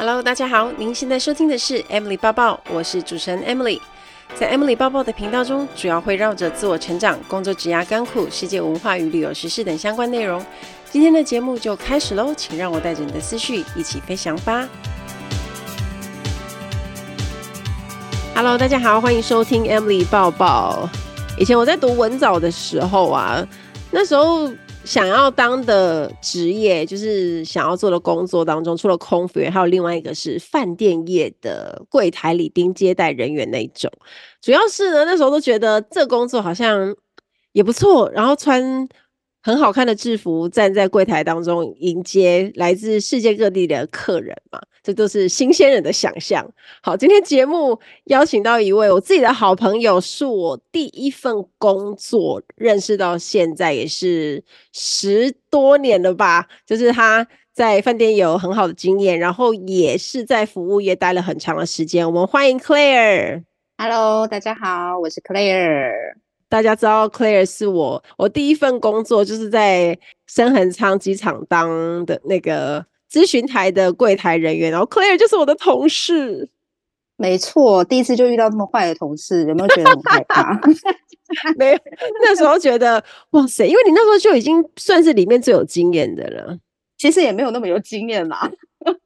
Hello，大家好，您现在收听的是 Emily 抱抱，我是主持人 Emily。在 Emily 抱抱的频道中，主要会绕着自我成长、工作、职涯、甘苦、世界文化与旅游时事等相关内容。今天的节目就开始喽，请让我带着你的思绪一起飞翔吧。Hello，大家好，欢迎收听 Emily 抱抱。以前我在读文藻的时候啊，那时候。想要当的职业，就是想要做的工作当中，除了空服员，还有另外一个是饭店业的柜台里宾接待人员那一种。主要是呢，那时候都觉得这工作好像也不错，然后穿。很好看的制服，站在柜台当中迎接来自世界各地的客人嘛，这都是新鲜人的想象。好，今天节目邀请到一位我自己的好朋友，是我第一份工作认识到现在也是十多年了吧。就是他在饭店有很好的经验，然后也是在服务业待了很长的时间。我们欢迎 Claire。Hello，大家好，我是 Claire。大家知道 Claire 是我，我第一份工作就是在深恒昌机场当的那个咨询台的柜台人员，然后 Claire 就是我的同事。没错，第一次就遇到这么坏的同事，有没有觉得很害怕？没有，那时候觉得哇塞，因为你那时候就已经算是里面最有经验的了。其实也没有那么有经验啦，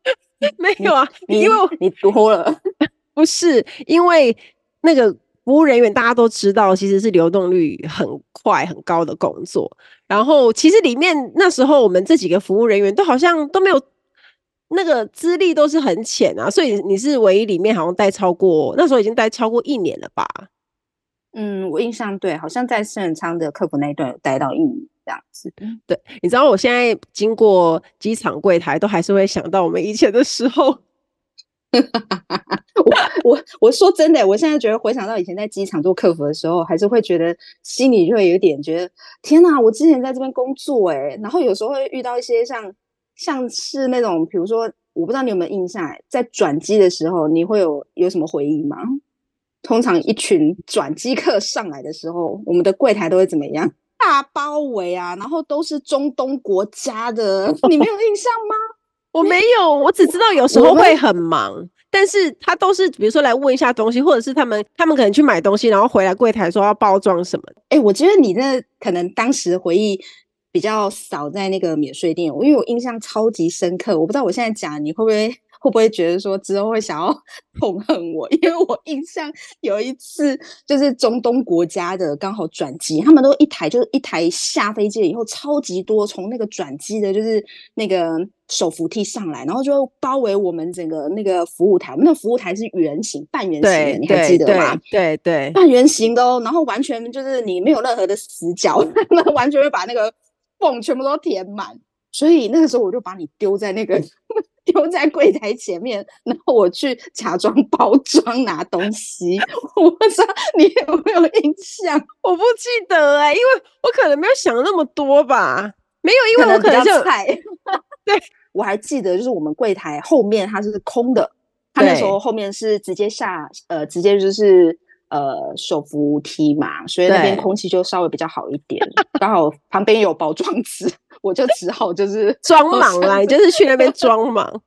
没有啊，你因为你多了，不是因为那个。服务人员大家都知道，其实是流动率很快很高的工作。然后，其实里面那时候我们这几个服务人员都好像都没有那个资历，都是很浅啊。所以你是唯一里面好像待超过那时候已经待超过一年了吧？嗯，我印象对，好像在深恒昌的客服那一段有待到一年这样子。对，你知道我现在经过机场柜台，都还是会想到我们以前的时候。哈哈哈我我我说真的，我现在觉得回想到以前在机场做客服的时候，还是会觉得心里就会有点觉得天哪！我之前在这边工作哎，然后有时候会遇到一些像像是那种，比如说我不知道你有没有印象，在转机的时候，你会有有什么回忆吗？通常一群转机客上来的时候，我们的柜台都会怎么样？大包围啊，然后都是中东国家的，你没有印象吗？我没有，我只知道有时候会很忙，但是他都是比如说来问一下东西，或者是他们他们可能去买东西，然后回来柜台说要包装什么。哎、欸，我觉得你那可能当时回忆比较少在那个免税店，因为我印象超级深刻。我不知道我现在讲你会不会。会不会觉得说之后会想要 痛恨我？因为我印象有一次就是中东国家的刚好转机，他们都一台就是一台下飞机了以后超级多从那个转机的就是那个手扶梯上来，然后就包围我们整个那个服务台。我们那个服务台是圆形、半圆形的，你还记得吗？对对，对，半圆形的哦。然后完全就是你没有任何的死角，那完全会把那个缝全部都填满。所以那个时候我就把你丢在那个。丢在柜台前面，然后我去假装包装拿东西。我不知道你有没有印象？我不记得哎、欸，因为我可能没有想那么多吧。没有，因为我可能就菜。对，我还记得，就是我们柜台后面它是空的，它那时候后面是直接下呃，直接就是呃手扶梯嘛，所以那边空气就稍微比较好一点。刚好旁边有包装纸。我就只好就是 装忙啦，你 就是去那边装忙。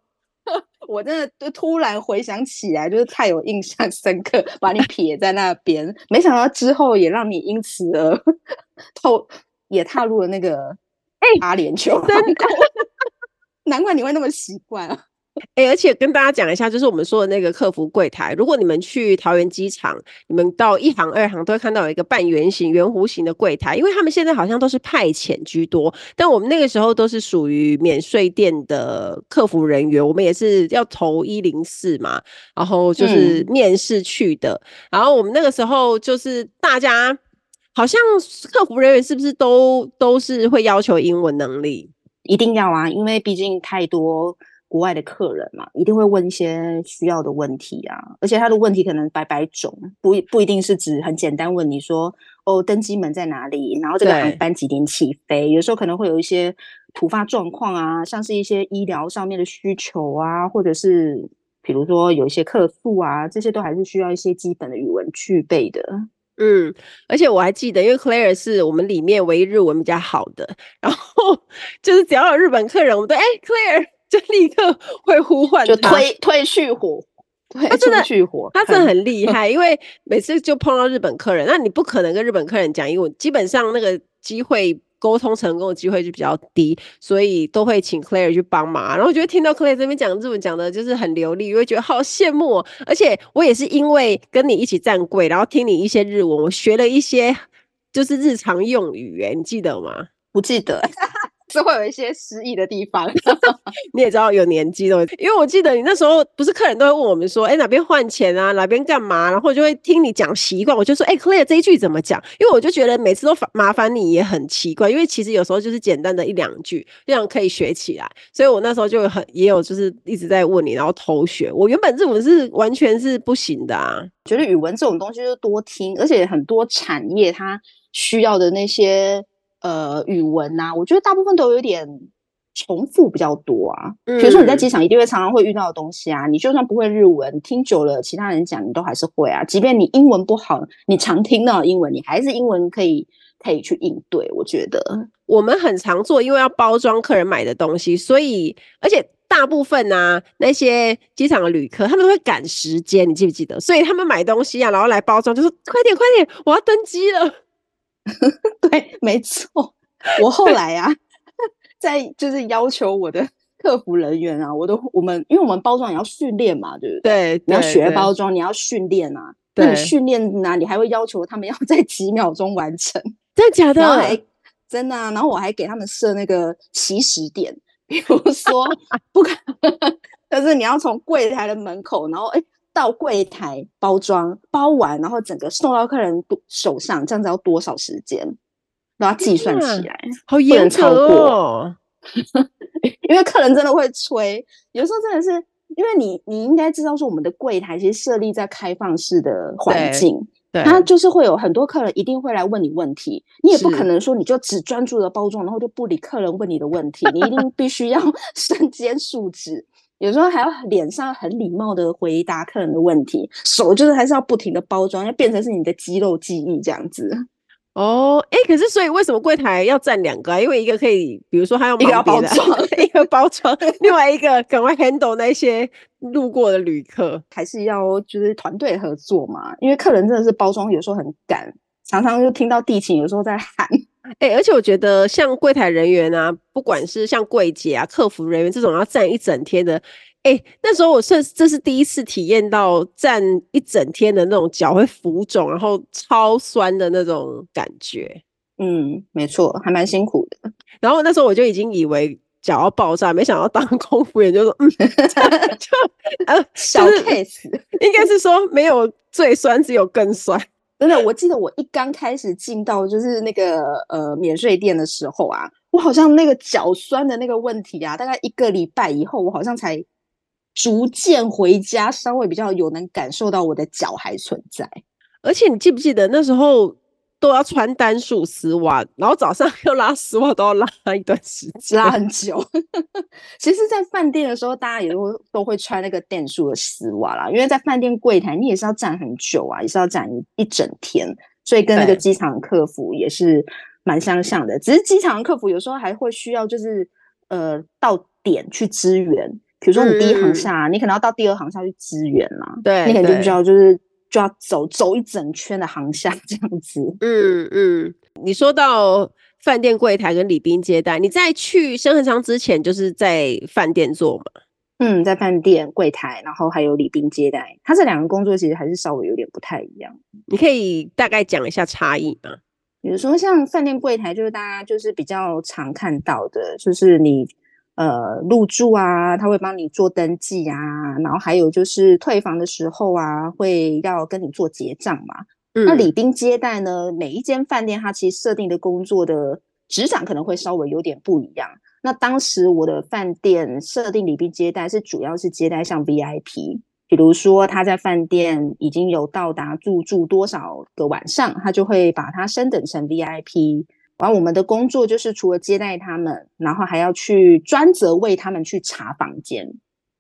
我真的就突然回想起来，就是太有印象深刻，把你撇在那边。没想到之后也让你因此而透也踏入了那个哎阿联酋，真的，难怪你会那么习惯啊。哎、欸，而且跟大家讲一下，就是我们说的那个客服柜台，如果你们去桃园机场，你们到一行、二行都会看到有一个半圆形、圆弧形的柜台，因为他们现在好像都是派遣居多，但我们那个时候都是属于免税店的客服人员，我们也是要投一零四嘛，然后就是面试去的，嗯、然后我们那个时候就是大家好像客服人员是不是都都是会要求英文能力？一定要啊，因为毕竟太多。国外的客人嘛，一定会问一些需要的问题啊，而且他的问题可能百百种，不不一定是指很简单问你说哦，登机门在哪里，然后这个航班几点起飞，有时候可能会有一些突发状况啊，像是一些医疗上面的需求啊，或者是比如说有一些客诉啊，这些都还是需要一些基本的语文具备的。嗯，而且我还记得，因为 Claire 是我们里面唯一日文比较好的，然后 就是只要有日本客人，我们都哎、欸、Claire。就立刻会呼唤，就推推去火。他真的去火，他真的很厉害，因为每次就碰到日本客人，那你不可能跟日本客人讲英文，基本上那个机会沟通成功的机会就比较低，所以都会请 Claire 去帮忙。然后我觉得听到 Claire 这边讲日文讲的就是很流利，我会觉得好羡慕哦。而且我也是因为跟你一起站柜，然后听你一些日文，我学了一些就是日常用语，哎，你记得吗？不记得。是会有一些失忆的地方，你也知道有年纪的，因为我记得你那时候不是客人都会问我们说，哎、欸，哪边换钱啊，哪边干嘛，然后就会听你讲习惯，我就说，哎、欸、，Claire 这一句怎么讲？因为我就觉得每次都麻烦你也很奇怪，因为其实有时候就是简单的一两句，这样可以学起来，所以我那时候就很也有就是一直在问你，然后偷学。我原本日文是完全是不行的啊，觉得语文这种东西就多听，而且很多产业它需要的那些。呃，语文呐、啊，我觉得大部分都有点重复比较多啊。比如说你在机场一定会常常会遇到的东西啊，嗯、你就算不会日文，听久了其他人讲你都还是会啊。即便你英文不好，你常听到英文，你还是英文可以可以去应对。我觉得我们很常做，因为要包装客人买的东西，所以而且大部分啊那些机场的旅客他们都会赶时间，你记不记得？所以他们买东西啊，然后来包装，就说快点快点，我要登机了。对，没错。我后来啊，在就是要求我的客服人员啊，我都我们，因为我们包装也要训练嘛，对不对？对，你要学包装，你要训练啊。那你训练呢，你还会要求他们要在几秒钟完成？真的假的？真的啊。然后我还给他们设那个起始点，比如说不可，但是你要从柜台的门口，然后哎。到柜台包装包完，然后整个送到客人手上，这样子要多少时间？然后计算起来，啊、好严格哦。因为客人真的会催，有时候真的是因为你，你应该知道说，我们的柜台其实设立在开放式的环境，对，它就是会有很多客人一定会来问你问题，你也不可能说你就只专注的包装，然后就不理客人问你的问题，你一定必须要 身兼数职。有时候还要脸上很礼貌的回答客人的问题，手就是还是要不停的包装，要变成是你的肌肉记忆这样子。哦，哎、欸，可是所以为什么柜台要站两个啊？因为一个可以，比如说他要一个要包装，一个包装，另外一个赶快 handle 那些路过的旅客，还是要就是团队合作嘛？因为客人真的是包装有时候很赶，常常就听到地勤有时候在喊。哎、欸，而且我觉得像柜台人员啊，不管是像柜姐啊、客服人员这种要站一整天的，哎、欸，那时候我是这是第一次体验到站一整天的那种脚会浮肿，然后超酸的那种感觉。嗯，没错，还蛮辛苦的。然后那时候我就已经以为脚要爆炸，没想到当空服员就说，嗯，就呃小 case，应该是说没有最酸，只有更酸。真的，我记得我一刚开始进到就是那个呃免税店的时候啊，我好像那个脚酸的那个问题啊，大概一个礼拜以后，我好像才逐渐回家，稍微比较有能感受到我的脚还存在。而且你记不记得那时候？都要穿单数丝袜，然后早上 又拉丝袜，都要拉一段时间，拉很久。其实，在饭店的时候，大家也都都会穿那个电数的丝袜啦，因为在饭店柜台，你也是要站很久啊，也是要站一整天，所以跟那个机场客服也是蛮相像的。只是机场客服有时候还会需要，就是呃到点去支援，比如说你第一航厦，嗯、你可能要到第二航下去支援嘛，对，你可能就需要就是。就要走走一整圈的航厦 这样子。嗯嗯，你说到饭店柜台跟礼宾接待，你在去深恒昌之前就是在饭店做吗？嗯，在饭店柜台，然后还有礼宾接待，它这两个工作其实还是稍微有点不太一样。你可以大概讲一下差异吗？比如说像饭店柜台，就是大家就是比较常看到的，就是你。呃，入住啊，他会帮你做登记啊，然后还有就是退房的时候啊，会要跟你做结账嘛。嗯、那礼宾接待呢，每一间饭店它其实设定的工作的职掌可能会稍微有点不一样。那当时我的饭店设定礼宾接待是主要是接待像 VIP，比如说他在饭店已经有到达入住多少个晚上，他就会把它升等成 VIP。然后我们的工作就是除了接待他们，然后还要去专责为他们去查房间，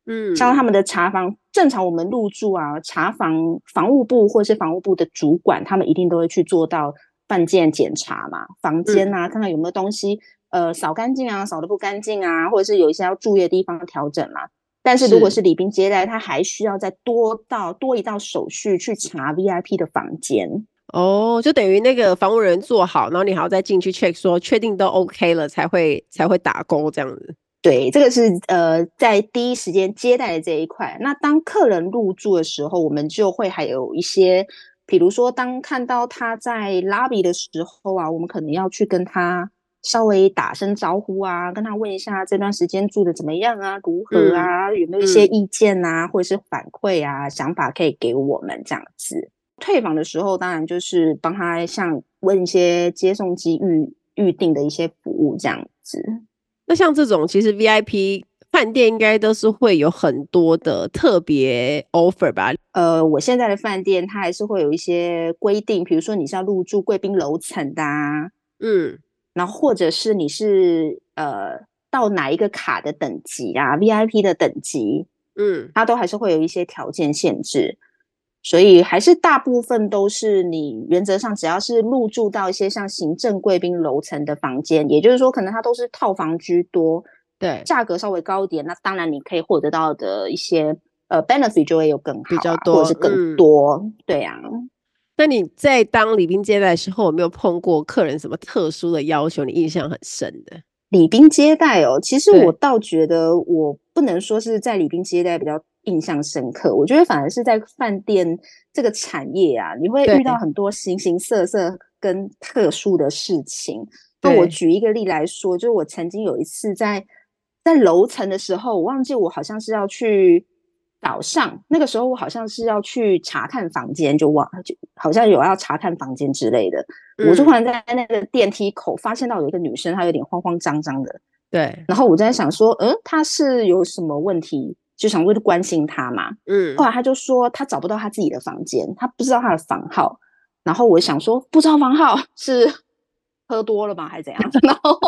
嗯，像他们的查房，正常我们入住啊，查房，房务部或是房务部的主管，他们一定都会去做到饭店检查嘛，房间啊，嗯、看看有没有东西呃扫干净啊，扫的不干净啊，或者是有一些要注意的地方调整嘛。但是如果是礼宾接待，他还需要再多到多一道手续去查 VIP 的房间。哦，就等于那个房屋人做好，然后你还要再进去 check 说确定都 OK 了才会才会打勾这样子。对，这个是呃在第一时间接待的这一块。那当客人入住的时候，我们就会还有一些，比如说当看到他在 lobby 的时候啊，我们可能要去跟他稍微打声招呼啊，跟他问一下这段时间住的怎么样啊，如何啊，嗯、有没有一些意见啊，嗯、或者是反馈啊，想法可以给我们这样子。退房的时候，当然就是帮他像问一些接送机预预定的一些服务这样子。那像这种，其实 VIP 饭店应该都是会有很多的特别 offer 吧？呃，我现在的饭店它还是会有一些规定，比如说你是要入住贵宾楼层的啊，嗯，然后或者是你是呃到哪一个卡的等级啊，VIP 的等级，嗯，它都还是会有一些条件限制。所以还是大部分都是你原则上只要是入住到一些像行政贵宾楼层的房间，也就是说可能它都是套房居多，对，价格稍微高一点，那当然你可以获得到的一些呃 benefit 就会有更好，啊，比较多，或者是更多，嗯、对啊。那你在当礼宾接待的时候，有没有碰过客人什么特殊的要求，你印象很深的？礼宾接待哦，其实我倒觉得我不能说是在礼宾接待比较。印象深刻，我觉得反而是在饭店这个产业啊，你会遇到很多形形色色跟特殊的事情。那我举一个例来说，就是我曾经有一次在在楼层的时候，我忘记我好像是要去岛上那个时候，我好像是要去查看房间，就忘就好像有要查看房间之类的。嗯、我就忽然在那个电梯口发现到有一个女生，她有点慌慌张张的。对，然后我在想说，嗯，她是有什么问题？就想说就关心他嘛，嗯，后来他就说他找不到他自己的房间，他不知道他的房号，然后我想说不知道房号是喝多了吗？还是怎样？然后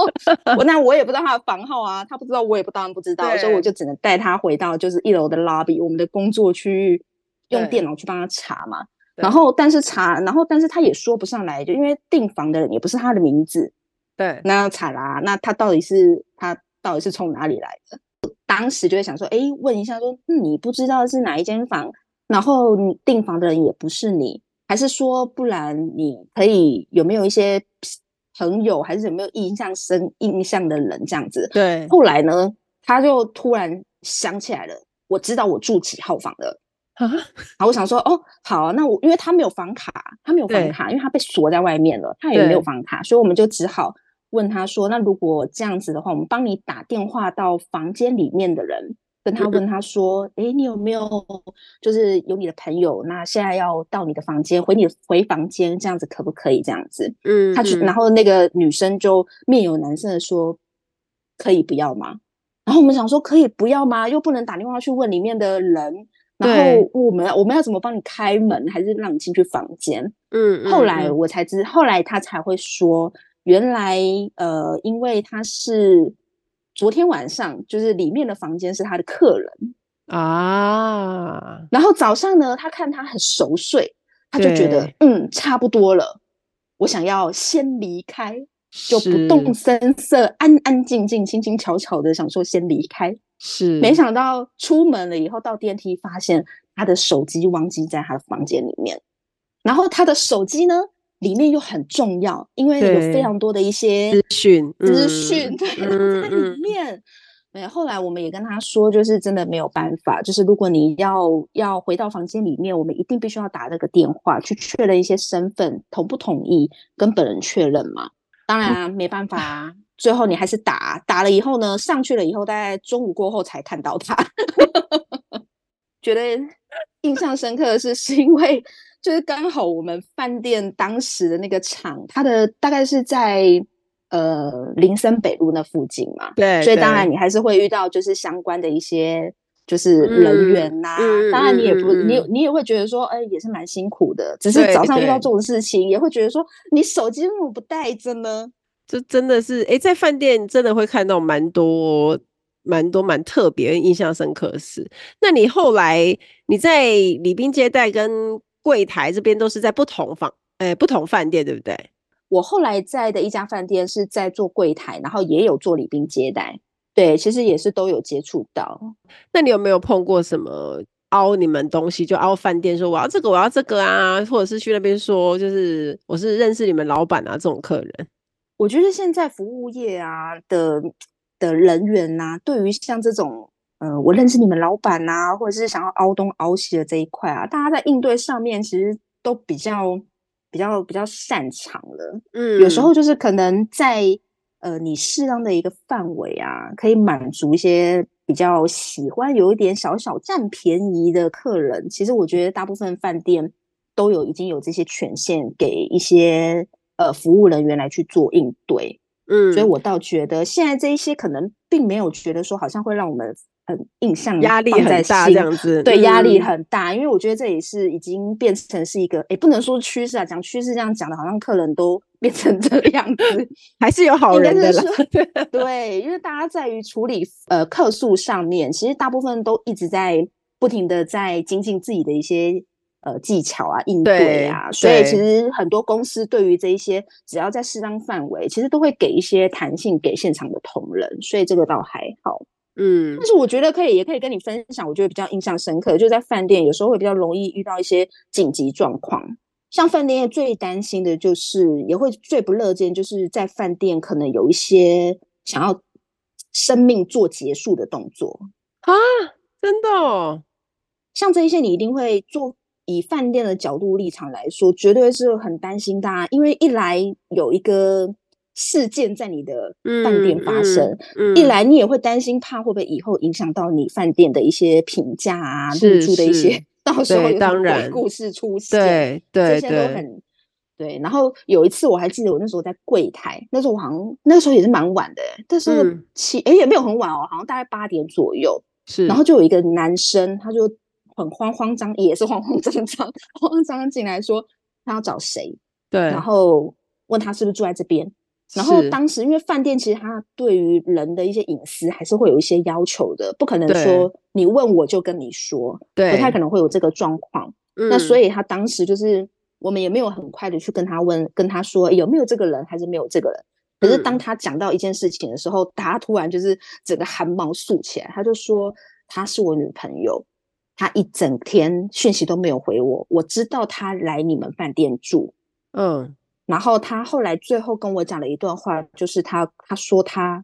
我那我也不知道他的房号啊，他不知道我也不当然不知道，所以我就只能带他回到就是一楼的 lobby，我们的工作区域，用电脑去帮他查嘛。然后但是查，然后但是他也说不上来，就因为订房的人也不是他的名字，对，那要查啦，那他到底是他到底是从哪里来的？当时就会想说，哎，问一下说，你不知道是哪一间房，然后你订房的人也不是你，还是说，不然你可以有没有一些朋友，还是有没有印象深印象的人这样子？对。后来呢，他就突然想起来了，我知道我住几号房了啊。然后我想说，哦，好啊，那我因为他没有房卡，他没有房卡，因为他被锁在外面了，他也没有房卡，所以我们就只好。问他说：“那如果这样子的话，我们帮你打电话到房间里面的人，跟他问他说：‘哎、嗯，你有没有就是有你的朋友？那现在要到你的房间，回你回房间，这样子可不可以？’这样子，嗯，他去，然后那个女生就面有难色的说：‘可以不要吗？’然后我们想说：‘可以不要吗？又不能打电话去问里面的人，然后我们我们要怎么帮你开门，还是让你进去房间？’嗯，后来我才知，后来他才会说。”原来，呃，因为他是昨天晚上，就是里面的房间是他的客人啊。然后早上呢，他看他很熟睡，他就觉得嗯，差不多了，我想要先离开，就不动声色，安安静静、轻轻巧巧的想说先离开。是，没想到出门了以后，到电梯发现他的手机忘记在他的房间里面，然后他的手机呢？里面又很重要，因为有非常多的一些资讯，资讯 对，在里面。哎，后来我们也跟他说，就是真的没有办法，就是如果你要要回到房间里面，我们一定必须要打这个电话去确认一些身份，同不同意跟本人确认嘛。当然、啊、没办法，最后你还是打，打了以后呢，上去了以后，大概中午过后才看到他，觉得印象深刻的是，是因为。就是刚好我们饭店当时的那个场，它的大概是在呃林森北路那附近嘛，对，所以当然你还是会遇到就是相关的一些就是人员呐、啊嗯，当然你也不、嗯、你你也会觉得说，哎，也是蛮辛苦的，只是早上遇到这种事情，也会觉得说，你手机为什么不带着呢？这真的是，哎，在饭店真的会看到蛮多蛮多蛮特别、印象深刻的事。那你后来你在礼宾接待跟柜台这边都是在不同房，呃，不同饭店，对不对？我后来在的一家饭店是在做柜台，然后也有做礼宾接待。对，其实也是都有接触到。那你有没有碰过什么凹你们东西，就凹饭店说我要这个我要这个啊，或者是去那边说就是我是认识你们老板啊这种客人？我觉得现在服务业啊的的人员呐、啊，对于像这种呃我认识你们老板啊，或者是想要凹东凹西的这一块啊，大家在应对上面其实都比较比较比较擅长了。嗯，有时候就是可能在。呃，你适当的一个范围啊，可以满足一些比较喜欢有一点小小占便宜的客人。其实我觉得大部分饭店都有已经有这些权限给一些呃服务人员来去做应对。嗯，所以我倒觉得现在这一些可能并没有觉得说好像会让我们。很印象压力很大，这样子对，压力很大，因为我觉得这也是已经变成是一个，哎，不能说趋势啊，讲趋势这样讲的，好像客人都变成这个样子，还是有好人的啦。对，因为大家在于处理呃客诉上面，其实大部分都一直在不停的在精进自己的一些呃技巧啊、应对啊，所以其实很多公司对于这一些，只要在适当范围，其实都会给一些弹性给现场的同仁，所以这个倒还好。嗯，但是我觉得可以，也可以跟你分享。我觉得比较印象深刻，就在饭店有时候会比较容易遇到一些紧急状况。像饭店最担心的就是，也会最不乐见，就是在饭店可能有一些想要生命做结束的动作啊，真的哦。像这一些，你一定会做。以饭店的角度立场来说，绝对是很担心大家，因为一来有一个。事件在你的饭店发生，嗯嗯嗯、一来你也会担心，怕会不会以后影响到你饭店的一些评价啊，入住的一些，到时候有什么故事出现，对对，这些都很对。然后有一次我还记得，我那时候在柜台，那时候我好像那时候也是蛮晚的，但是七哎、嗯欸、也没有很晚哦，好像大概八点左右。是，然后就有一个男生，他就很慌慌张，也是慌慌张张，慌慌张张进来说他要找谁，对，然后问他是不是住在这边。然后当时，因为饭店其实它对于人的一些隐私还是会有一些要求的，不可能说你问我就跟你说，对，不太可能会有这个状况。嗯、那所以他当时就是我们也没有很快的去跟他问，跟他说有没有这个人，还是没有这个人。可是当他讲到一件事情的时候，嗯、他突然就是整个汗毛竖起来，他就说他是我女朋友，他一整天讯息都没有回我，我知道他来你们饭店住，嗯。然后他后来最后跟我讲了一段话，就是他他说他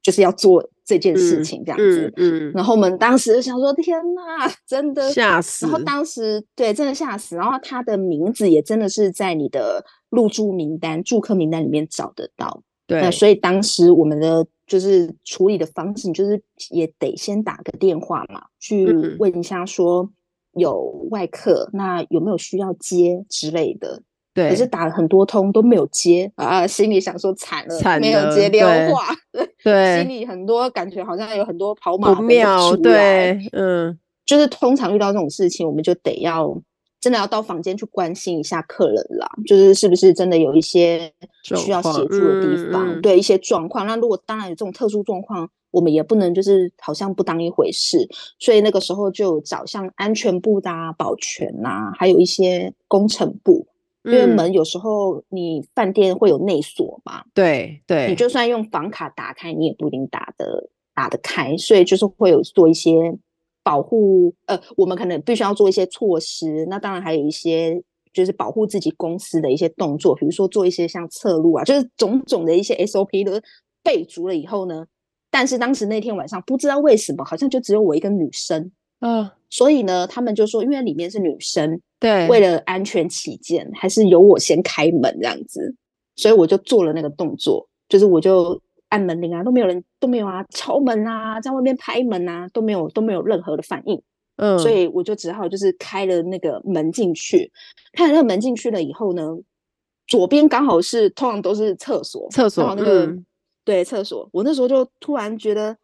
就是要做这件事情这样子，嗯，嗯嗯然后我们当时就想说天哪，真的吓死！然后当时对，真的吓死。然后他的名字也真的是在你的入住名单、住客名单里面找得到。对，那所以当时我们的就是处理的方式，就是也得先打个电话嘛，去问一下说有外客，那有没有需要接之类的。对，可是打了很多通都没有接啊，心里想说惨了，惨了没有接电话，对，对心里很多感觉好像有很多跑马灯出来，对，嗯，就是通常遇到这种事情，我们就得要真的要到房间去关心一下客人啦，就是是不是真的有一些需要协助的地方，对一些状况。那如果当然有这种特殊状况，我们也不能就是好像不当一回事，所以那个时候就找像安全部的啊、保全啊，还有一些工程部。因为门有时候你饭店会有内锁嘛，对对，你就算用房卡打开，你也不一定打得打得开，所以就是会有做一些保护，呃，我们可能必须要做一些措施。那当然还有一些就是保护自己公司的一些动作，比如说做一些像侧路啊，就是种种的一些 SOP 都备足了以后呢，但是当时那天晚上不知道为什么，好像就只有我一个女生，嗯，所以呢，他们就说因为里面是女生。对，为了安全起见，还是由我先开门这样子，所以我就做了那个动作，就是我就按门铃啊，都没有人，都没有啊，敲门啊，在外面拍门啊，都没有，都没有任何的反应。嗯，所以我就只好就是开了那个门进去，开了那个门进去了以后呢，左边刚好是通常都是厕所，厕所那个、嗯、对厕所，我那时候就突然觉得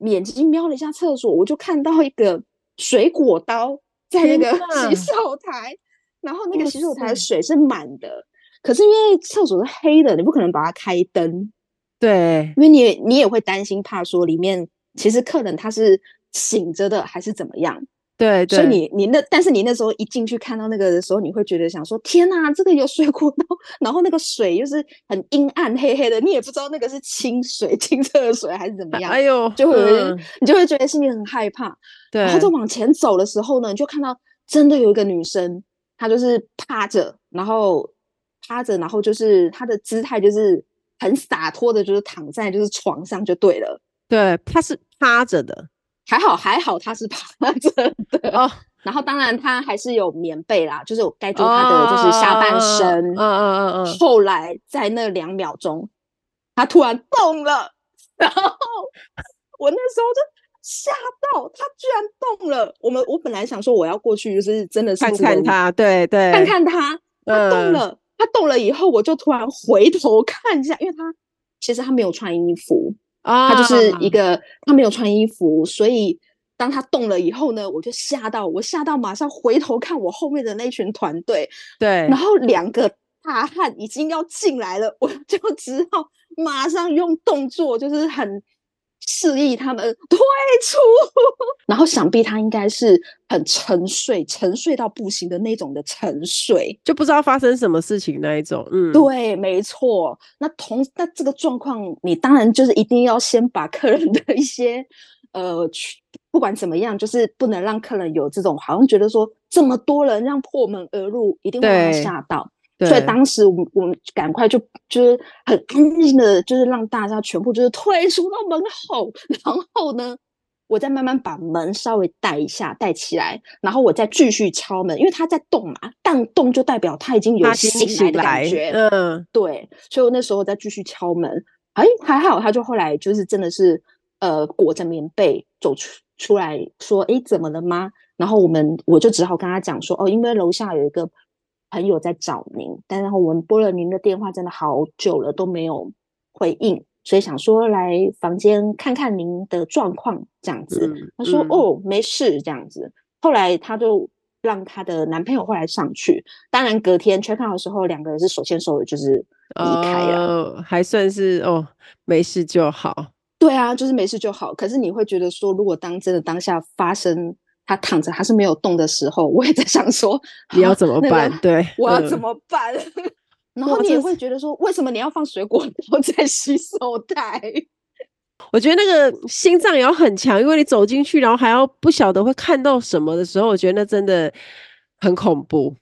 眼睛瞄了一下厕所，我就看到一个水果刀。在那个洗手台，然后那个洗手台的水是满的，可是因为厕所是黑的，你不可能把它开灯。对，因为你你也会担心，怕说里面其实客人他是醒着的还是怎么样，对，对，所以你你那，但是你那时候一进去看到那个的时候，你会觉得想说：天哪，这个有水果刀，然后那个水又是很阴暗黑黑的，你也不知道那个是清水、清澈的水还是怎么样。哎呦，就会、嗯、你就会觉得心里很害怕。对，然后就往前走的时候呢，你就看到真的有一个女生，她就是趴着，然后趴着，然后就是她的姿态就是很洒脱的，就是躺在就是床上就对了。对，她是趴着的。还好还好，他是趴着的哦。然后当然他还是有棉被啦，就是有盖住他的就是下半身。嗯嗯嗯嗯。后来在那两秒钟，他突然动了，然后我那时候就吓到，他居然动了。我们我本来想说我要过去，就是真的是看看他，对对，看看他，他动了，嗯、他动了以后，我就突然回头看一下，因为他其实他没有穿衣服。啊，他就是一个，他没有穿衣服，所以当他动了以后呢，我就吓到，我吓到，马上回头看我后面的那群团队，对，然后两个大汉已经要进来了，我就只好马上用动作，就是很。示意他们退出，然后想必他应该是很沉睡，沉睡到不行的那种的沉睡，就不知道发生什么事情那一种。嗯，对，没错。那同那这个状况，你当然就是一定要先把客人的一些呃，不管怎么样，就是不能让客人有这种好像觉得说这么多人让破门而入，一定会吓到。所以当时我们我们赶快就就是很安静的，就是让大家全部就是退出到门后，然后呢，我再慢慢把门稍微带一下带起来，然后我再继续敲门，因为他在动嘛，但动就代表他已经有醒来的感觉，嗯，对，所以我那时候再继续敲门，哎，还好，他就后来就是真的是呃裹着棉被走出出来说，哎，怎么了吗？然后我们我就只好跟他讲说，哦，因为楼下有一个。朋友在找您，但是我们拨了您的电话，真的好久了都没有回应，所以想说来房间看看您的状况这样子。嗯、他说、嗯：“哦，没事。”这样子。后来他就让他的男朋友后来上去。当然隔天 check out 的时候，两个人是手牵手的，就是离开了，哦、还算是哦，没事就好。对啊，就是没事就好。可是你会觉得说，如果当真的当下发生。他躺着，他是没有动的时候，我也在想说，你要怎么办？那个、对，我要怎么办？嗯、然后你也会觉得说，为什么你要放水果刀在洗手台？我觉得那个心脏也要很强，因为你走进去，然后还要不晓得会看到什么的时候，我觉得那真的很恐怖。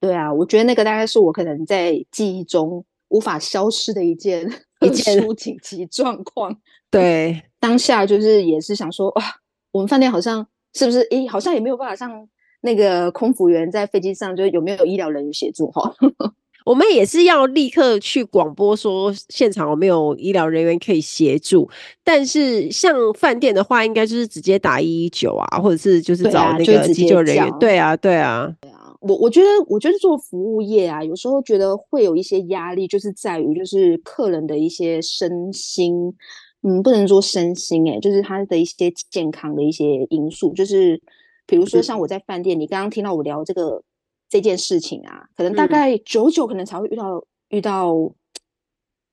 对啊，我觉得那个大概是我可能在记忆中无法消失的一件一件紧急状况。对，当下就是也是想说，哇，我们饭店好像。是不是？诶，好像也没有办法像那个空服员在飞机上，就是有没有医疗人员协助哈？我们也是要立刻去广播说现场有没有医疗人员可以协助。但是像饭店的话，应该就是直接打一一九啊，或者是就是找那个急救人员。对啊，对啊，对啊。我我觉得，我觉得做服务业啊，有时候觉得会有一些压力，就是在于就是客人的一些身心。嗯，不能说身心诶、欸，就是他的一些健康的一些因素，就是比如说像我在饭店，你刚刚听到我聊这个这件事情啊，可能大概久久可能才会遇到遇到，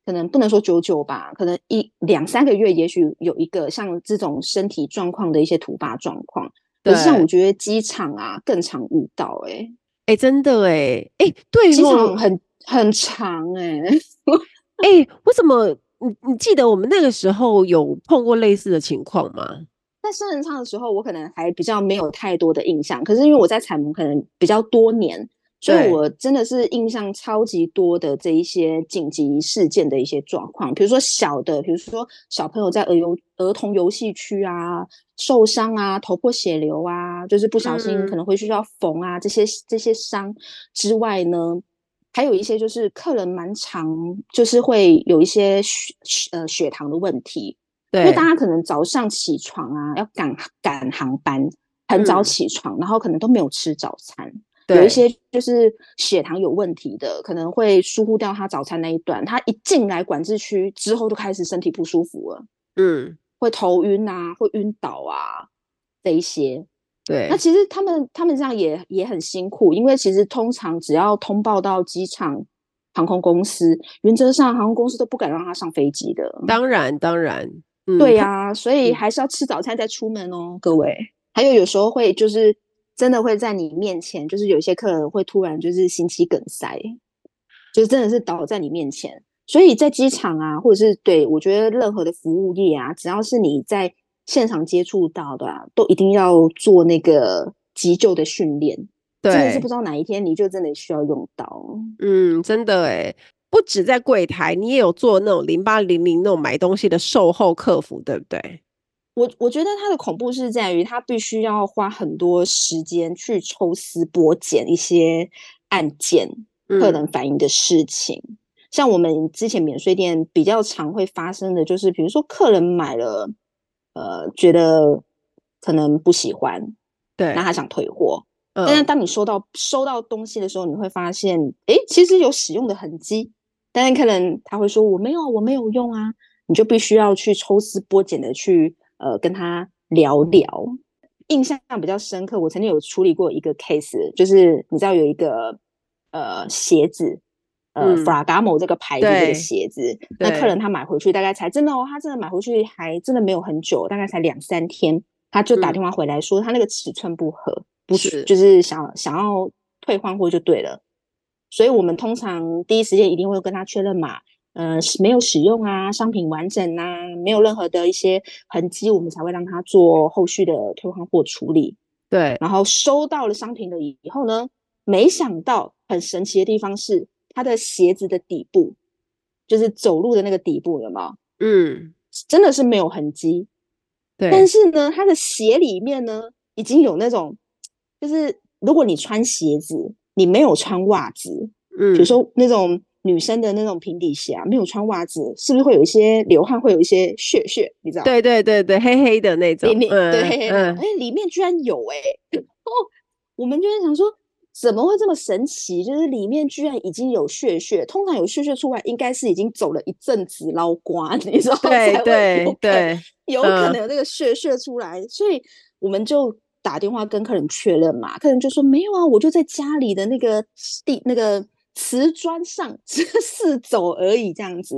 可能不能说久久吧，可能一两三个月，也许有一个像这种身体状况的一些突发状况。可是像我觉得机场啊更常遇到、欸，诶诶真的诶诶对，机场很很长、欸，诶诶我怎么？你你记得我们那个时候有碰过类似的情况吗？在双人唱的时候，我可能还比较没有太多的印象。可是因为我在彩虹可能比较多年，所以我真的是印象超级多的这一些紧急事件的一些状况。比如说小的，比如说小朋友在儿游儿童游戏区啊受伤啊，头破血流啊，就是不小心可能会需要缝啊、嗯、这些这些伤之外呢。还有一些就是客人蛮常，就是会有一些血呃血糖的问题，对，因为大家可能早上起床啊，要赶赶航班，很早起床，嗯，然后可能都没有吃早餐，对，有一些就是血糖有问题的，可能会疏忽掉他早餐那一段，他一进来管制区之后就开始身体不舒服了，嗯，会头晕啊，会晕倒啊，这一些。对，那其实他们他们这样也也很辛苦，因为其实通常只要通报到机场航空公司，原则上航空公司都不敢让他上飞机的。当然当然，嗯、对呀、啊，所以还是要吃早餐再出门哦，各位。还有有时候会就是真的会在你面前，就是有些客人会突然就是心肌梗塞，就是真的是倒在你面前。所以在机场啊，或者是对我觉得任何的服务业啊，只要是你在现场接触到的啊，都一定要做那个急救的训练。对，真的是不知道哪一天你就真的需要用到。嗯，真的哎，不止在柜台，你也有做那种零八零零那种买东西的售后客服，对不对？我我觉得它的恐怖是在于，它必须要花很多时间去抽丝剥茧一些案件、客人反映的事情。嗯。像我们之前免税店比较常会发生的就是，比如说客人买了，呃，觉得可能不喜欢，对，那他想退货。但是当你收到收到东西的时候，你会发现，诶，其实有使用的痕迹，但是可能他会说我没有，我没有用啊，你就必须要去抽丝剥茧的去呃跟他聊聊。印象比较深刻，我曾经有处理过一个 case，就是你知道有一个呃鞋子，呃 Ferragamo 这个牌子这个鞋子，那客人他买回去大概才真的哦，他真的买回去还真的没有很久，大概才两三天，他就打电话回来说他那个尺寸不合。不是，就是想想要退换货就对了，所以我们通常第一时间一定会跟他确认嘛，嗯、呃，没有使用啊，商品完整啊，没有任何的一些痕迹，我们才会让他做后续的退换货处理。对，然后收到了商品了以后呢，没想到很神奇的地方是，他的鞋子的底部，就是走路的那个底部，有没有？嗯，真的是没有痕迹。对，但是呢，他的鞋里面呢，已经有那种。就是如果你穿鞋子，你没有穿袜子，嗯，比如说那种女生的那种平底鞋啊，没有穿袜子，是不是会有一些流汗，会有一些血血？你知道？对对对对，黑黑的那种，里面、嗯、对黑黑的，哎、嗯，里面居然有哎、欸！哦，我们就在想说，怎么会这么神奇？就是里面居然已经有血血，通常有血血出来，应该是已经走了一阵子捞瓜，你知道？对对对，有可能有那个血血出来，嗯、所以我们就。打电话跟客人确认嘛，客人就说没有啊，我就在家里的那个地那个瓷砖上四走而已，这样子。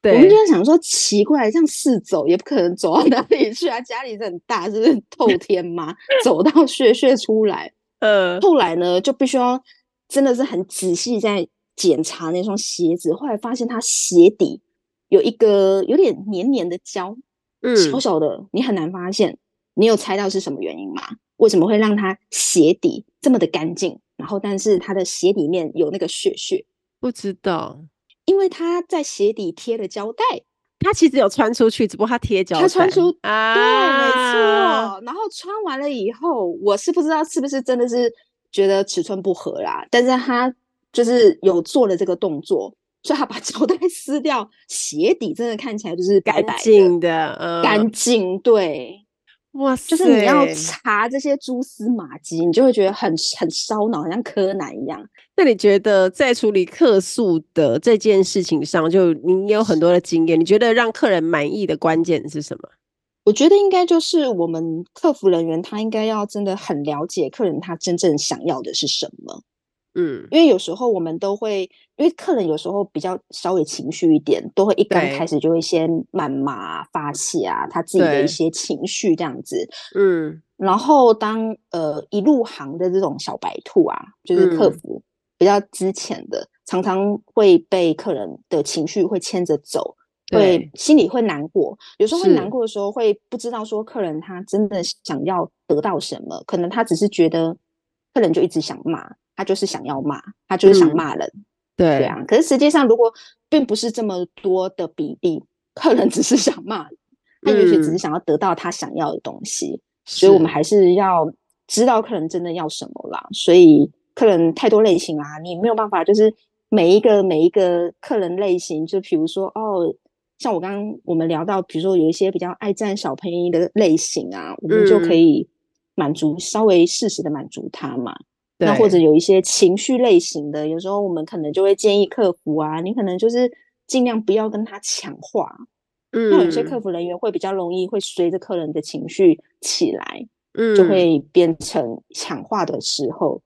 对，我们就在想说奇怪，这样四走也不可能走到哪里去啊，家里是很大，是不是透天吗？走到血血出来，呃，后来呢就必须要真的是很仔细在检查那双鞋子，后来发现它鞋底有一个有点黏黏的胶，嗯，小小的，你很难发现。你有猜到是什么原因吗？为什么会让它鞋底这么的干净，然后但是它的鞋里面有那个血血？不知道，因为他在鞋底贴了胶带，他其实有穿出去，只不过他贴胶带。他穿出啊，对，没错。然后穿完了以后，我是不知道是不是真的是觉得尺寸不合啦，但是他就是有做了这个动作，所以他把 胶带撕掉，鞋底真的看起来就是白白的干净的，嗯，干净，对。哇，就是你要查这些蛛丝马迹，你就会觉得很很烧脑，很像柯南一样。那你觉得在处理客诉的这件事情上，就你有很多的经验，你觉得让客人满意的关键是什么？我觉得应该就是我们客服人员他应该要真的很了解客人他真正想要的是什么。嗯，因为有时候我们都会，因为客人有时候比较稍微情绪一点，都会一刚开始就会先谩骂发泄啊，他自己的一些情绪这样子。嗯，然后当呃一入行的这种小白兔啊，就是客服比较之前的，嗯、常常会被客人的情绪会牵着走，会心里会难过。有时候会难过的时候，会不知道说客人他真的想要得到什么，可能他只是觉得客人就一直想骂。他就是想要骂，他就是想骂人，嗯、对，对啊。可是实际上，如果并不是这么多的比例，客人只是想骂，他也许只是想要得到他想要的东西。嗯、所以我们还是要知道客人真的要什么啦。所以客人太多类型啦，你没有办法，就是每一个每一个客人类型，就比如说哦，像我刚刚我们聊到，比如说有一些比较爱占小便宜的类型啊，我们就可以满足、嗯、稍微适时的满足他嘛。那或者有一些情绪类型的，有时候我们可能就会建议客服啊，你可能就是尽量不要跟他抢话。嗯，那有些客服人员会比较容易会随着客人的情绪起来，嗯，就会变成抢话的时候，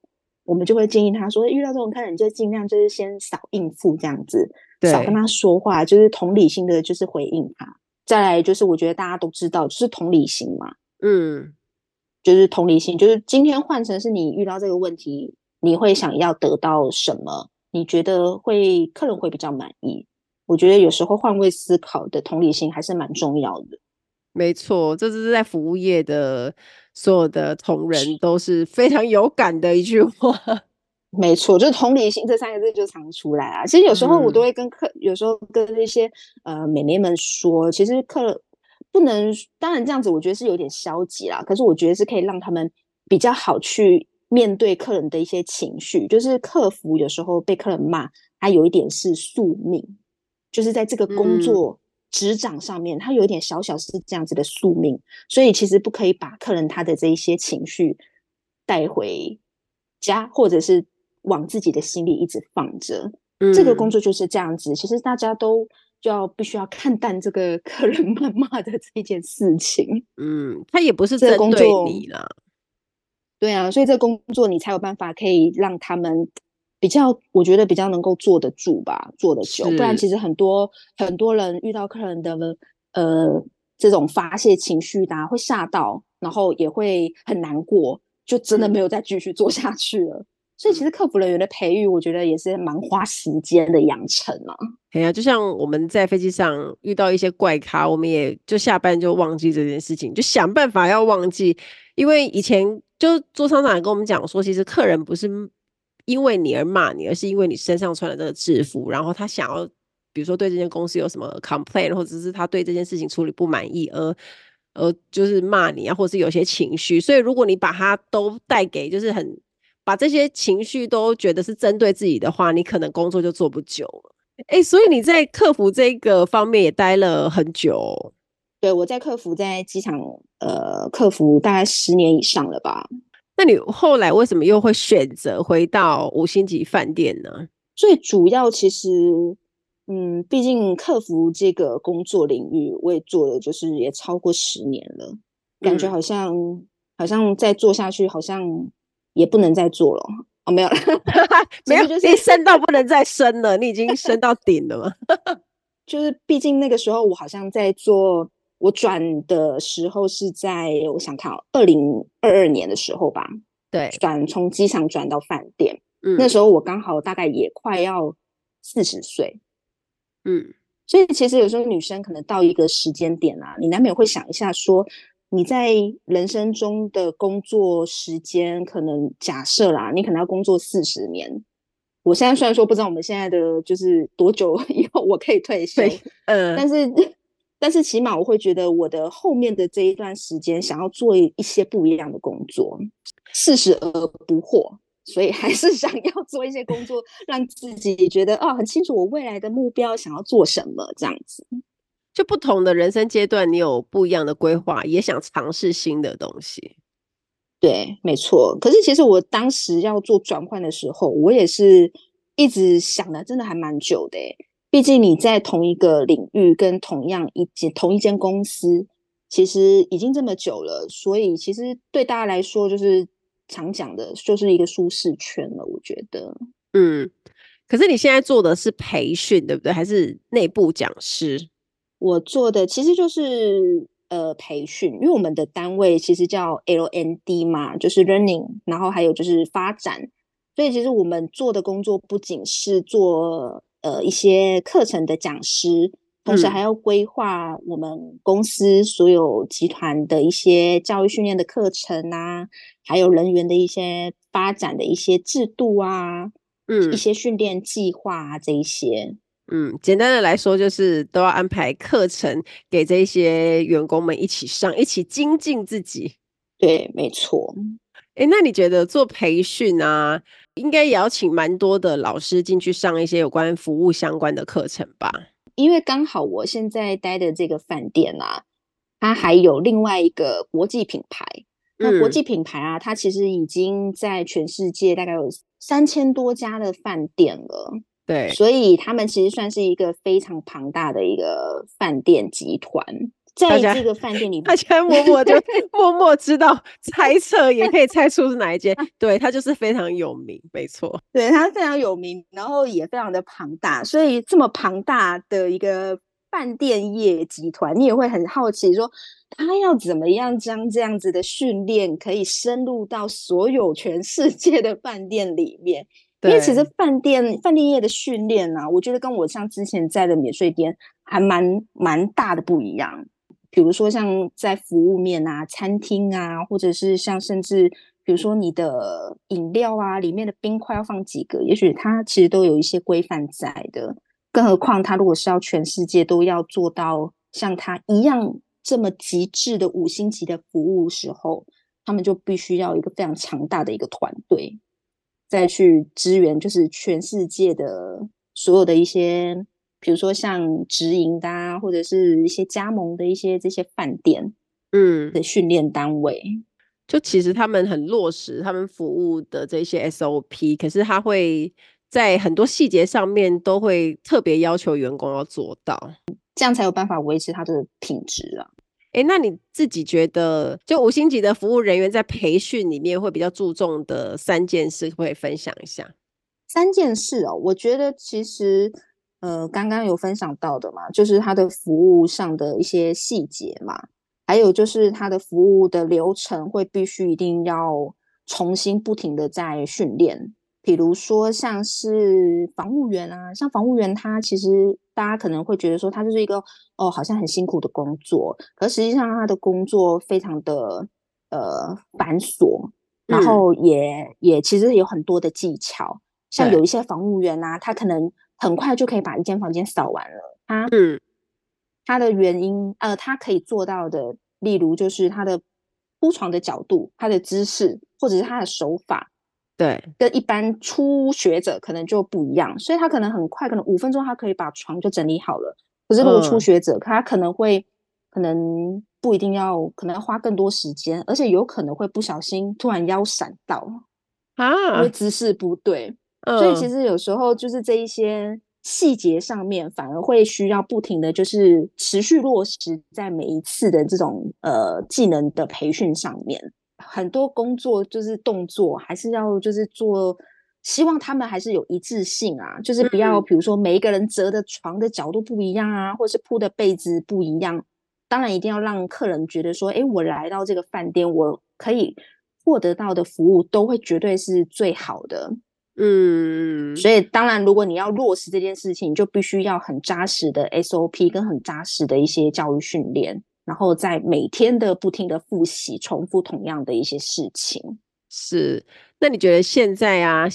我们就会建议他说，遇到这种客人就尽量就是先少应付这样子，少跟他说话，就是同理心的，就是回应他。再来就是我觉得大家都知道，就是同理心嘛，嗯。就是同理心，就是今天换成是你遇到这个问题，你会想要得到什么？你觉得会客人会比较满意？我觉得有时候换位思考的同理心还是蛮重要的。没错，这是在服务业的所有的同仁都是非常有感的一句话。没错，就是同理心这三个字就常出来啊。其实有时候我都会跟客，嗯、有时候跟那些呃美眉们说，其实客。不能，当然这样子，我觉得是有点消极啦。可是我觉得是可以让他们比较好去面对客人的一些情绪。就是客服有时候被客人骂，他有一点是宿命，就是在这个工作职掌上面，他有一点小小是这样子的宿命。所以其实不可以把客人他的这一些情绪带回家，或者是往自己的心里一直放着。这个工作就是这样子。其实大家都。就要必须要看淡这个客人谩 骂的这件事情。嗯，他也不是针对你啦。对啊，所以这个工作你才有办法可以让他们比较，我觉得比较能够坐得住吧，坐得久。不然其实很多很多人遇到客人的呃这种发泄情绪的啊，会吓到，然后也会很难过，就真的没有再继续做下去了。所以其实客服人员的培育，我觉得也是蛮花时间的养成啊。对呀，就像我们在飞机上遇到一些怪咖，我们也就下班就忘记这件事情，就想办法要忘记。因为以前就做商场也跟我们讲说，其实客人不是因为你而骂你，而是因为你身上穿了这个制服，然后他想要，比如说对这间公司有什么 complaint，或者是他对这件事情处理不满意，而而就是骂你啊，或者是有些情绪。所以如果你把它都带给，就是很。把这些情绪都觉得是针对自己的话，你可能工作就做不久了。哎，所以你在客服这个方面也待了很久。对，我在客服在机场呃，客服大概十年以上了吧。那你后来为什么又会选择回到五星级饭店呢？最主要其实，嗯，毕竟客服这个工作领域我也做了，就是也超过十年了，感觉好像、嗯、好像再做下去好像。也不能再做了哦，没有了，没有，就是你升到不能再升了，你已经升到顶了嘛。就是毕竟那个时候我好像在做，我转的时候是在我想看二零二二年的时候吧。对，转从机场转到饭店，嗯，那时候我刚好大概也快要四十岁，嗯，所以其实有时候女生可能到一个时间点啊，你难免会想一下说。你在人生中的工作时间，可能假设啦，你可能要工作四十年。我现在虽然说不知道我们现在的就是多久 以后我可以退休，嗯，但是但是起码我会觉得我的后面的这一段时间，想要做一些不一样的工作，四十而不惑，所以还是 想要做一些工作，让自己觉得哦，很清楚我未来的目标想要做什么这样子。就不同的人生阶段，你有不一样的规划，也想尝试新的东西。对，没错。可是其实我当时要做转换的时候，我也是一直想的，真的还蛮久的。毕竟你在同一个领域，跟同样一间同一间公司，其实已经这么久了，所以其实对大家来说，就是常讲的，就是一个舒适圈了。我觉得，嗯。可是你现在做的是培训，对不对？还是内部讲师？我做的其实就是呃培训，因为我们的单位其实叫 LND 嘛，就是 learning，然后还有就是发展，所以其实我们做的工作不仅是做呃一些课程的讲师，同时还要规划我们公司所有集团的一些教育训练的课程啊，还有人员的一些发展的一些制度啊，嗯，一些训练计划啊这一些。嗯，简单的来说，就是都要安排课程给这些员工们一起上，一起精进自己。对，没错。哎、欸，那你觉得做培训啊，应该也要请蛮多的老师进去上一些有关服务相关的课程吧？因为刚好我现在待的这个饭店啊，它还有另外一个国际品牌。那国际品牌啊，它其实已经在全世界大概有三千多家的饭店了。对，所以他们其实算是一个非常庞大的一个饭店集团，在这个饭店里面，大家默默就 默默知道，猜测也可以猜出是哪一间。对，他就是非常有名，没错。对，他非常有名，然后也非常的庞大，所以这么庞大的一个饭店业集团，你也会很好奇说，他要怎么样将这样子的训练可以深入到所有全世界的饭店里面？因为其实饭店饭店业的训练呢，我觉得跟我像之前在的免税店还蛮蛮大的不一样。比如说像在服务面啊、餐厅啊，或者是像甚至比如说你的饮料啊里面的冰块要放几个，也许它其实都有一些规范在的。更何况它如果是要全世界都要做到像它一样这么极致的五星级的服务时候，他们就必须要一个非常强大的一个团队。再去支援，就是全世界的所有的一些，比如说像直营的啊，或者是一些加盟的一些这些饭店，嗯。的训练单位，嗯，就其实他们很落实他们服务的这些 SOP，可是他会在很多细节上面都会特别要求员工要做到，这样才有办法维持他的品质啊。哎，那你自己觉得，就五星级的服务人员在培训里面会比较注重的三件事，会分享一下？三件事哦，我觉得其实，呃，刚刚有分享到的嘛，就是他的服务上的一些细节嘛，还有就是他的服务的流程会必须一定要重新不停的在训练。比如说，像是防务员啊，像防务员，他其实大家可能会觉得说，他就是一个哦，好像很辛苦的工作，可实际上他的工作非常的呃繁琐，然后也、嗯、也其实有很多的技巧。像有一些房务员啊，他可能很快就可以把一间房间扫完了。他嗯，他的原因呃，他可以做到的，例如就是他的铺床的角度、他的姿势，或者是他的手法。对，跟一般初学者可能就不一样，所以他可能很快，可能五分钟他可以把床就整理好了。可是如果初学者，嗯、他可能会，可能不一定要，可能要花更多时间，而且有可能会不小心突然腰闪到啊，因为姿势不对。嗯、所以其实有时候就是这一些细节上面，反而会需要不停的就是持续落实在每一次的这种呃技能的培训上面。很多工作就是动作，还是要就是做，希望他们还是有一致性啊，就是不要比如说每一个人折的床的角度不一样啊，或者是铺的被子不一样。当然一定要让客人觉得说，诶，我来到这个饭店，我可以获得到的服务都会绝对是最好的。嗯，所以当然如果你要落实这件事情，就必须要很扎实的 SOP 跟很扎实的一些教育训练。然后在每天的不停的复习，重复同样的一些事情。是，那你觉得现在啊，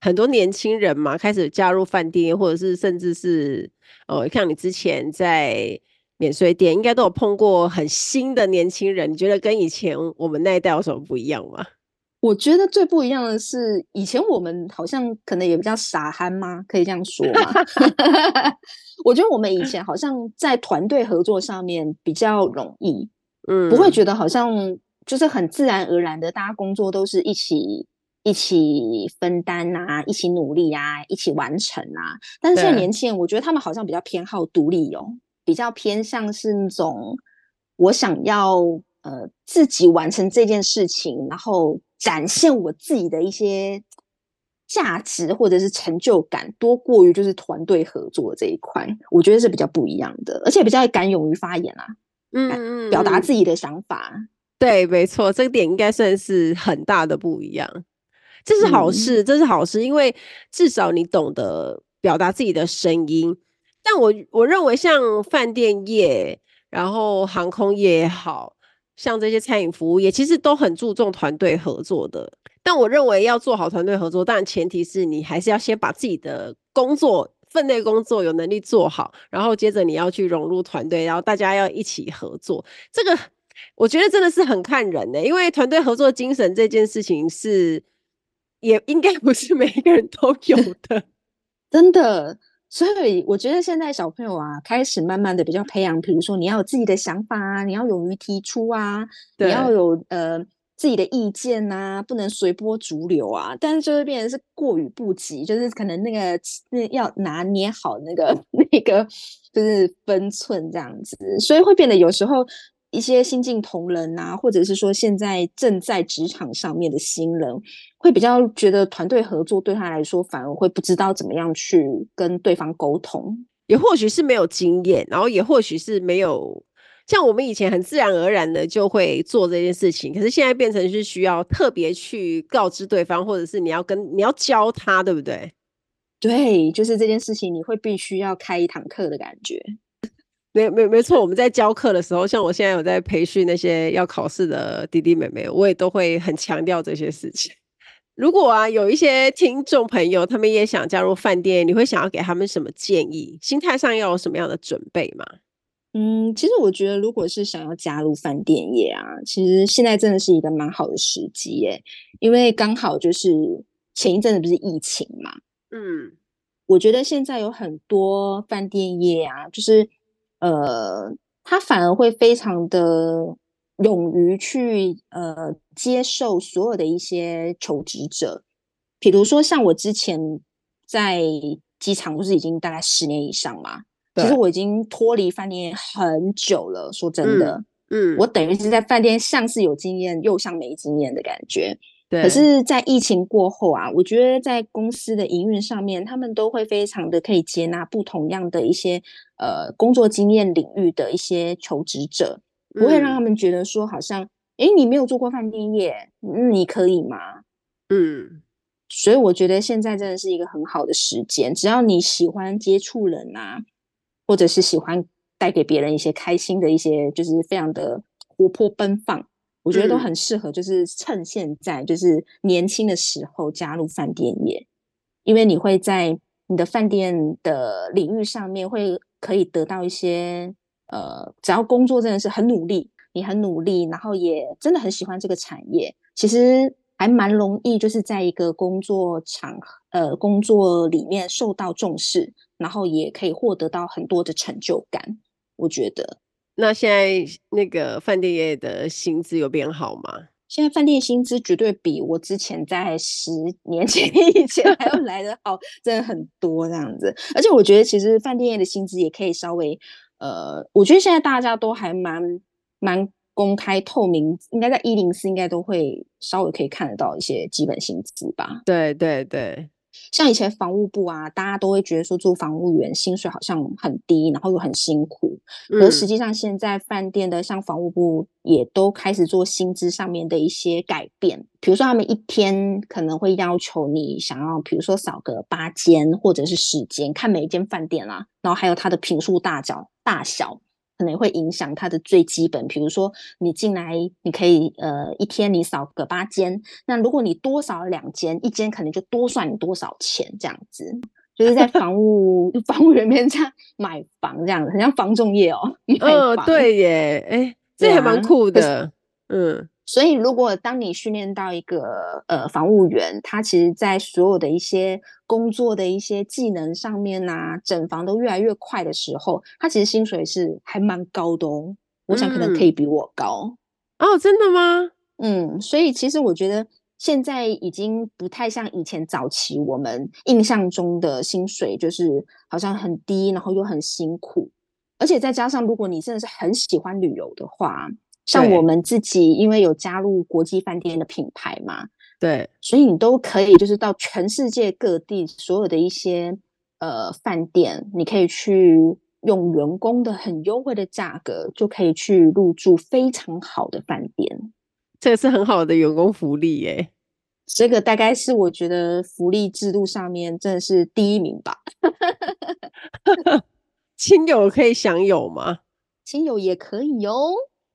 很多年轻人嘛，开始加入饭店，或者是甚至是哦，像你之前在免税店，应该都有碰过很新的年轻人。你觉得跟以前我们那一代有什么不一样吗？我觉得最不一样的是，以前我们好像可能也比较傻憨吗？可以这样说吗？我觉得我们以前好像在团队合作上面比较容易，嗯，不会觉得好像就是很自然而然的，大家工作都是一起一起分担啊，一起努力啊，一起完成啊。但是现在年轻人，我觉得他们好像比较偏好独立哦，比较偏向是那种我想要呃自己完成这件事情，然后。展现我自己的一些价值或者是成就感，多过于就是团队合作这一块，我觉得是比较不一样的，而且比较敢勇于发言啊，嗯，表达自己的想法。对，没错，这个点应该算是很大的不一样。这是好事，嗯、这是好事，因为至少你懂得表达自己的声音。但我我认为，像饭店业，然后航空业也好。像这些餐饮服务业，其实都很注重团队合作的。但我认为要做好团队合作，当然前提是你还是要先把自己的工作分内工作有能力做好，然后接着你要去融入团队，然后大家要一起合作。这个我觉得真的是很看人的，因为团队合作精神这件事情是也应该不是每一个人都有的，真的。所以我觉得现在小朋友啊，开始慢慢的比较培养，比如说你要有自己的想法啊，你要勇于提出啊，你要有呃自己的意见啊，不能随波逐流啊。但是就会变成是过于不及，就是可能那个那要拿捏好那个 那个就是分寸这样子，所以会变得有时候。一些新进同仁啊，或者是说现在正在职场上面的新人，会比较觉得团队合作对他来说反而会不知道怎么样去跟对方沟通。也或许是没有经验，然后也或许是没有像我们以前很自然而然的就会做这件事情，可是现在变成是需要特别去告知对方，或者是你要跟你要教他，对不对？对，就是这件事情，你会必须要开一堂课的感觉。没没没错，我们在教课的时候，像我现在有在培训那些要考试的弟弟妹妹，我也都会很强调这些事情。如果啊，有一些听众朋友，他们也想加入饭店，你会想要给他们什么建议？心态上要有什么样的准备吗？嗯，其实我觉得，如果是想要加入饭店业啊，其实现在真的是一个蛮好的时机耶，因为刚好就是前一阵子不是疫情嘛。嗯，我觉得现在有很多饭店业啊，就是呃，他反而会非常的。勇于去呃接受所有的一些求职者，比如说像我之前在机场不是已经大概十年以上嘛，其实我已经脱离饭店很久了。说真的，嗯，嗯我等于是在饭店像是有经验又像没经验的感觉。对，可是，在疫情过后啊，我觉得在公司的营运上面，他们都会非常的可以接纳不同样的一些呃工作经验领域的一些求职者。不会让他们觉得说好像，哎、嗯，你没有做过饭店业，你可以吗？嗯，所以我觉得现在真的是一个很好的时间，只要你喜欢接触人啊，或者是喜欢带给别人一些开心的一些，就是非常的活泼奔放，我觉得都很适合，就是趁现在就是年轻的时候加入饭店业，因为你会在你的饭店的领域上面会可以得到一些。呃，只要工作真的是很努力，你很努力，然后也真的很喜欢这个产业，其实还蛮容易，就是在一个工作场呃工作里面受到重视，然后也可以获得到很多的成就感。我觉得，那现在那个饭店业的薪资有变好吗？现在饭店薪资绝对比我之前在十年前 以前还要来得好，真的很多这样子。而且我觉得，其实饭店业的薪资也可以稍微。呃，我觉得现在大家都还蛮蛮公开透明，应该在一零四应该都会稍微可以看得到一些基本薪资吧。对对对，像以前房务部啊，大家都会觉得说做房务员薪水好像很低，然后又很辛苦。嗯、而实际上现在饭店的像房务部也都开始做薪资上面的一些改变，比如说他们一天可能会要求你想要，比如说扫个八间或者是十间，看每一间饭店啊，然后还有它的坪数大小。大小可能会影响它的最基本，比如说你进来，你可以呃一天你扫个八间，那如果你多扫两间，一间可能就多算你多少钱这样子，就是在房屋 房屋人面这样买房这样子，很像房仲业哦。嗯，对耶，哎，这还蛮酷的，嗯。所以，如果当你训练到一个呃防务员，他其实在所有的一些工作的一些技能上面啊，整房都越来越快的时候，他其实薪水是还蛮高的哦。我想可能可以比我高。嗯。哦，真的吗？嗯，所以其实我觉得现在已经不太像以前早期我们印象中的薪水，就是好像很低，然后又很辛苦，而且再加上如果你真的是很喜欢旅游的话。像我们自己，因为有加入国际饭店的品牌嘛，对，所以你都可以就是到全世界各地所有的一些呃饭店，你可以去用员工的很优惠的价格，就可以去入住非常好的饭店。这个是很好的员工福利耶，这个大概是我觉得福利制度上面真的是第一名吧。亲友可以享有吗？亲友也可以哟。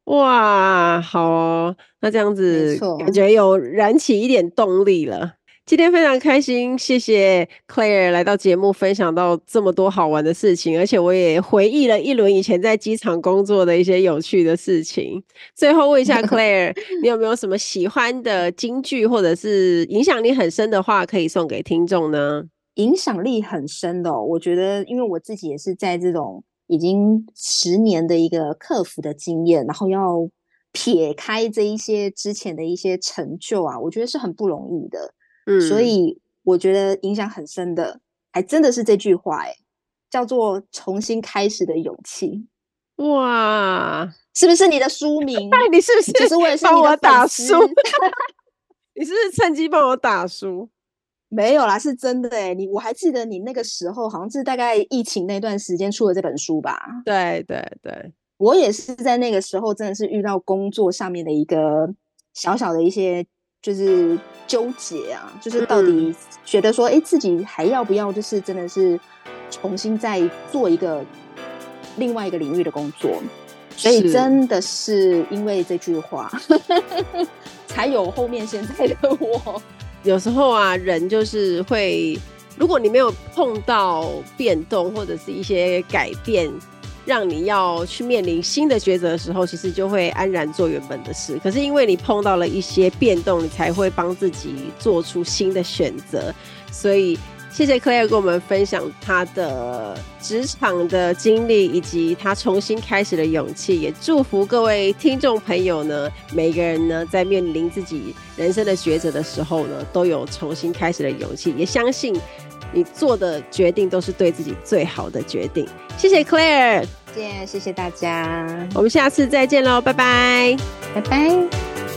哇，好哦，那这样子感觉有燃起一点动力了。今天非常开心，谢谢 Claire 来到节目分享到这么多好玩的事情，而且我也回忆了一轮以前在机场工作的一些有趣的事情。最后问一下 Claire，你有没有什么喜欢的金句，或者是影响力很深的话可以送给听众呢？影响力很深的哦，我觉得，因为我自己也是在这种。已经十年的一个客服的经验，然后要撇开这一些之前的一些成就啊，我觉得是很不容易的。嗯，所以我觉得影响很深的，还真的是这句话，哎，叫做“重新开始的勇气”。哇，是不是你的书名？你是不是？其实我也是帮我打书。你是不是趁机帮我打书？没有啦，是真的哎。你我还记得你那个时候好像是大概疫情那段时间出了这本书吧？对对对，我也是在那个时候真的是遇到工作上面的一个小小的一些就是纠结啊，就是到底觉得说，哎、嗯，自己还要不要就是真的是重新再做一个另外一个领域的工作？所以真的是因为这句话，才有后面现在的我。有时候啊，人就是会，如果你没有碰到变动或者是一些改变，让你要去面临新的抉择的时候，其实就会安然做原本的事。可是因为你碰到了一些变动，你才会帮自己做出新的选择，所以。谢谢 Claire 跟我们分享他的职场的经历，以及他重新开始的勇气。也祝福各位听众朋友呢，每个人呢，在面临自己人生的抉择的时候呢，都有重新开始的勇气。也相信你做的决定都是对自己最好的决定。谢谢 Claire，谢谢谢谢大家，我们下次再见喽，拜拜，拜拜。